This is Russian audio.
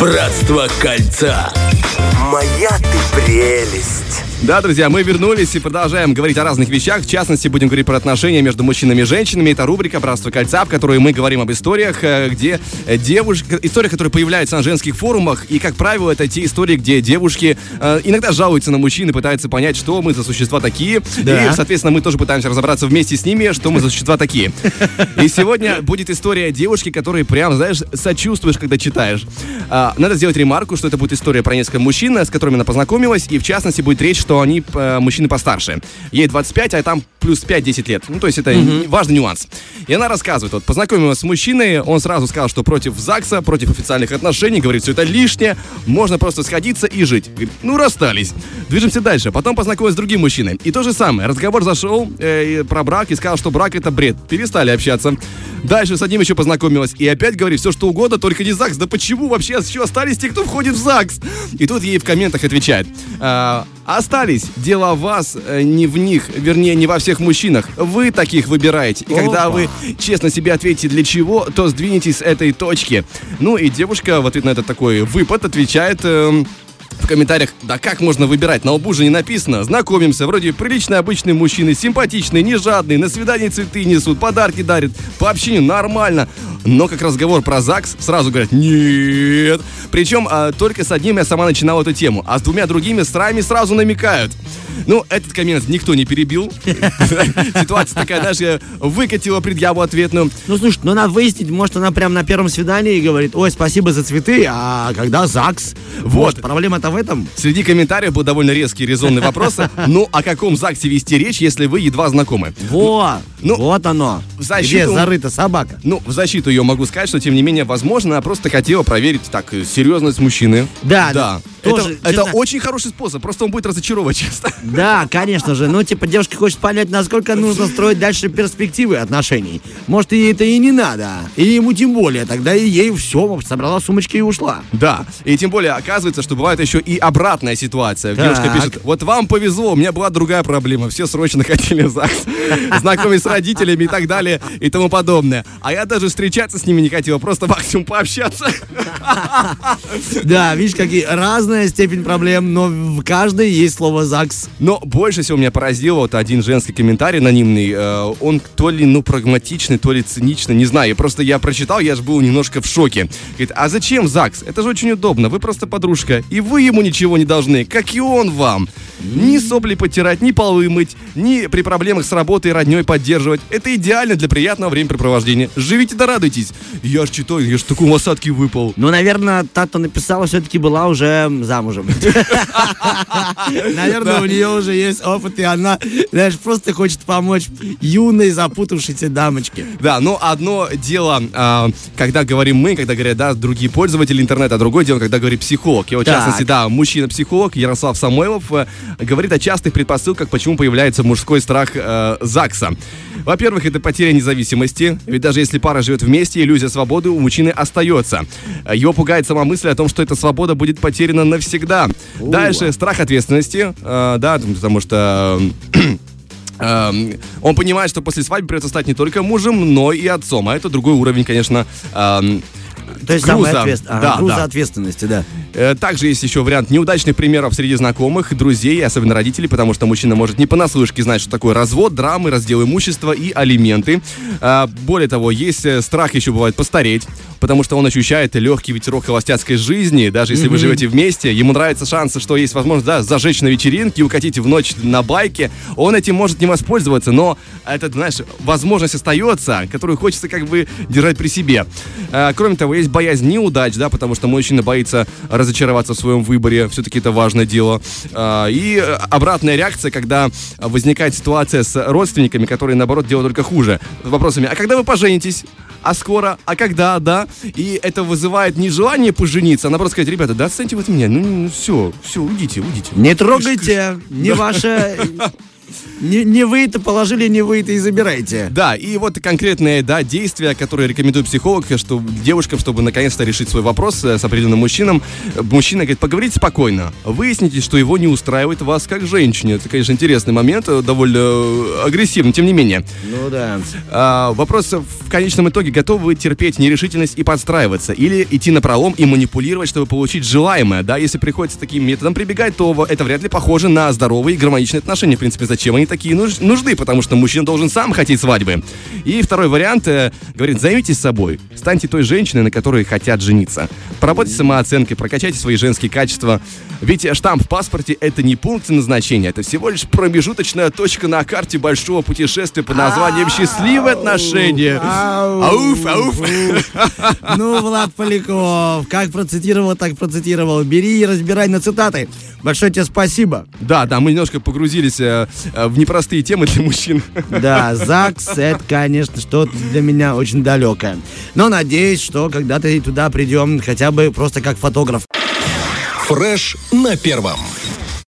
Братство кольца. Моя ты прелесть. Да, друзья, мы вернулись и продолжаем говорить о разных вещах. В частности, будем говорить про отношения между мужчинами и женщинами. Это рубрика «Братство кольца», в которой мы говорим об историях, э, где девушки... Истории, которые появляются на женских форумах. И, как правило, это те истории, где девушки э, иногда жалуются на мужчин и пытаются понять, что мы за существа такие. Да. И, соответственно, мы тоже пытаемся разобраться вместе с ними, что мы за существа такие. И сегодня будет история девушки, которой прям, знаешь, сочувствуешь, когда читаешь. А, надо сделать ремарку, что это будет история про несколько мужчин, с которыми она познакомилась. И, в частности, будет речь, что они э, мужчины постарше. Ей 25, а там плюс 5-10 лет. Ну, то есть это mm-hmm. важный нюанс. И она рассказывает, вот, познакомилась с мужчиной, он сразу сказал, что против ЗАГСа, против официальных отношений, говорит, все это лишнее, можно просто сходиться и жить. Говорит, ну, расстались. Движемся дальше. Потом познакомилась с другим мужчиной. И то же самое. Разговор зашел э, про брак и сказал, что брак это бред. Перестали общаться. Дальше с одним еще познакомилась. И опять говорит, все что угодно, только не ЗАГС. Да почему вообще еще остались те, кто входит в ЗАГС? И тут ей в комментах отвечает. «А, остались. Дело вас, э, не в них, вернее, не во всех мужчинах. Вы таких выбираете. И Опа. когда вы честно себе ответите для чего, то сдвинетесь с этой точки. Ну и девушка в ответ на этот такой выпад отвечает... Э, в комментариях, да как можно выбирать, на лбу же не написано. Знакомимся, вроде приличный обычный мужчина, симпатичный, не жадный, на свидание цветы несут, подарки дарят, по общению нормально. Но как разговор про ЗАГС, сразу говорят, нет. Причем а, только с одним я сама начинала эту тему, а с двумя другими с рами сразу намекают. Ну, этот коммент никто не перебил. Ситуация такая, даже выкатила предъяву ответную. Ну, слушай, ну надо выяснить, может, она прямо на первом свидании говорит, ой, спасибо за цветы, а когда ЗАГС? Вот. Проблема-то в этом. Среди комментариев был довольно резкий резонный вопрос. Ну, о каком ЗАГСе вести речь, если вы едва знакомы? Во! Ну, вот оно. В защиту, Где зарыта собака? Ну, в защиту ее могу сказать, что, тем не менее, возможно, она просто хотела проверить так серьезность мужчины. Да, да. Тоже, это, это очень хороший способ, просто он будет разочаровывать часто. Да, конечно же. Ну, типа, девушка хочет понять, насколько нужно строить дальше перспективы отношений. Может, ей это и не надо. И ему тем более. Тогда и ей все, собрала сумочки и ушла. Да. И тем более оказывается, что бывает еще и обратная ситуация. Так. Девушка пишет, вот вам повезло, у меня была другая проблема. Все срочно хотели ЗАГС, знакомить с родителями и так далее и тому подобное. А я даже встречаться с ними не хотела, просто максимум пообщаться. Да, видишь, какие разная степень проблем, но в каждой есть слово ЗАГС. Но больше всего меня поразил вот один женский комментарий анонимный. Э, он то ли, ну, прагматичный, то ли циничный, не знаю. Просто я прочитал, я же был немножко в шоке. Говорит, а зачем ЗАГС? Это же очень удобно. Вы просто подружка, и вы ему ничего не должны, как и он вам. Ни сопли потирать, ни полы мыть, ни при проблемах с работой родней поддерживать. Это идеально для приятного времяпрепровождения. Живите да радуйтесь. Я ж читаю, я ж такой осадки выпал. Ну, наверное, та, кто написала, все-таки была уже замужем. Наверное, у нее уже есть опыт, и она, знаешь, просто хочет помочь юной запутавшейся дамочке. Да, но одно дело, а, когда говорим мы, когда говорят, да, другие пользователи интернета, а другое дело, когда говорит психолог. Вот, в частности, да, мужчина-психолог Ярослав Самойлов э, говорит о частых предпосылках, почему появляется мужской страх э, ЗАГСа. Во-первых, это потеря независимости, ведь даже если пара живет вместе, иллюзия свободы у мужчины остается. Его пугает сама мысль о том, что эта свобода будет потеряна навсегда. У-у. Дальше страх ответственности, э, да, потому что э, он понимает, что после свадьбы придется стать не только мужем, но и отцом. А это другой уровень, конечно, э, то есть груза. Ответ... Ага, да, груза да. ответственности, да. Э, также есть еще вариант неудачных примеров среди знакомых, друзей, особенно родителей, потому что мужчина может не понаслышке знать, что такое развод, драмы, раздел имущества и алименты. Э, более того, есть э, страх еще бывает постареть, потому что он ощущает легкий ветерок холостяцкой жизни, даже если mm-hmm. вы живете вместе, ему нравятся шансы, что есть возможность, да, зажечь на вечеринке, укатить в ночь на байке, он этим может не воспользоваться, но это, знаешь, возможность остается, которую хочется как бы держать при себе. Кроме того, есть боязнь неудач, да, потому что мужчина боится разочароваться в своем выборе, все-таки это важное дело. А, и обратная реакция, когда возникает ситуация с родственниками, которые, наоборот, делают только хуже. Вопросами, а когда вы поженитесь? а скоро, а когда, да, и это вызывает не желание пожениться, а наоборот сказать, ребята, да отстаньте вы от меня, ну, ну все, все, уйдите, уйдите. Не трогайте, не ваше Не, не вы это положили, не вы это и забирайте. Да, и вот конкретные да, действия, которые рекомендует психолог, что девушкам, чтобы наконец-то решить свой вопрос э, с определенным мужчином. Мужчина говорит, поговорите спокойно, выясните, что его не устраивает вас как женщине. Это, конечно, интересный момент, э, довольно э, агрессивный, тем не менее. Ну да. А, вопрос в конечном итоге, готовы вы терпеть нерешительность и подстраиваться? Или идти на пролом и манипулировать, чтобы получить желаемое? Да, если приходится таким методом прибегать, то это вряд ли похоже на здоровые и гармоничные отношения. В принципе, зачем они такие нужны? Потому что мужчина должен сам хотеть свадьбы. И второй вариант, э, говорит, займитесь собой. Станьте той женщиной, на которой хотят жениться. Поработайте самооценкой, прокачайте свои женские качества. Ведь штамп в паспорте это не пункт назначения, это всего лишь промежуточная точка на карте большого путешествия под названием «Счастливые отношения». Ауф, ауф. Ну, Влад Поляков, как процитировал, так процитировал. Бери и разбирай на цитаты. Большое тебе спасибо. Да, да, мы немножко погрузились э, в непростые темы для мужчин. Да, ЗАГС, это, конечно, что-то для меня очень далекое. Но надеюсь, что когда-то и туда придем, хотя бы просто как фотограф. Фреш на первом.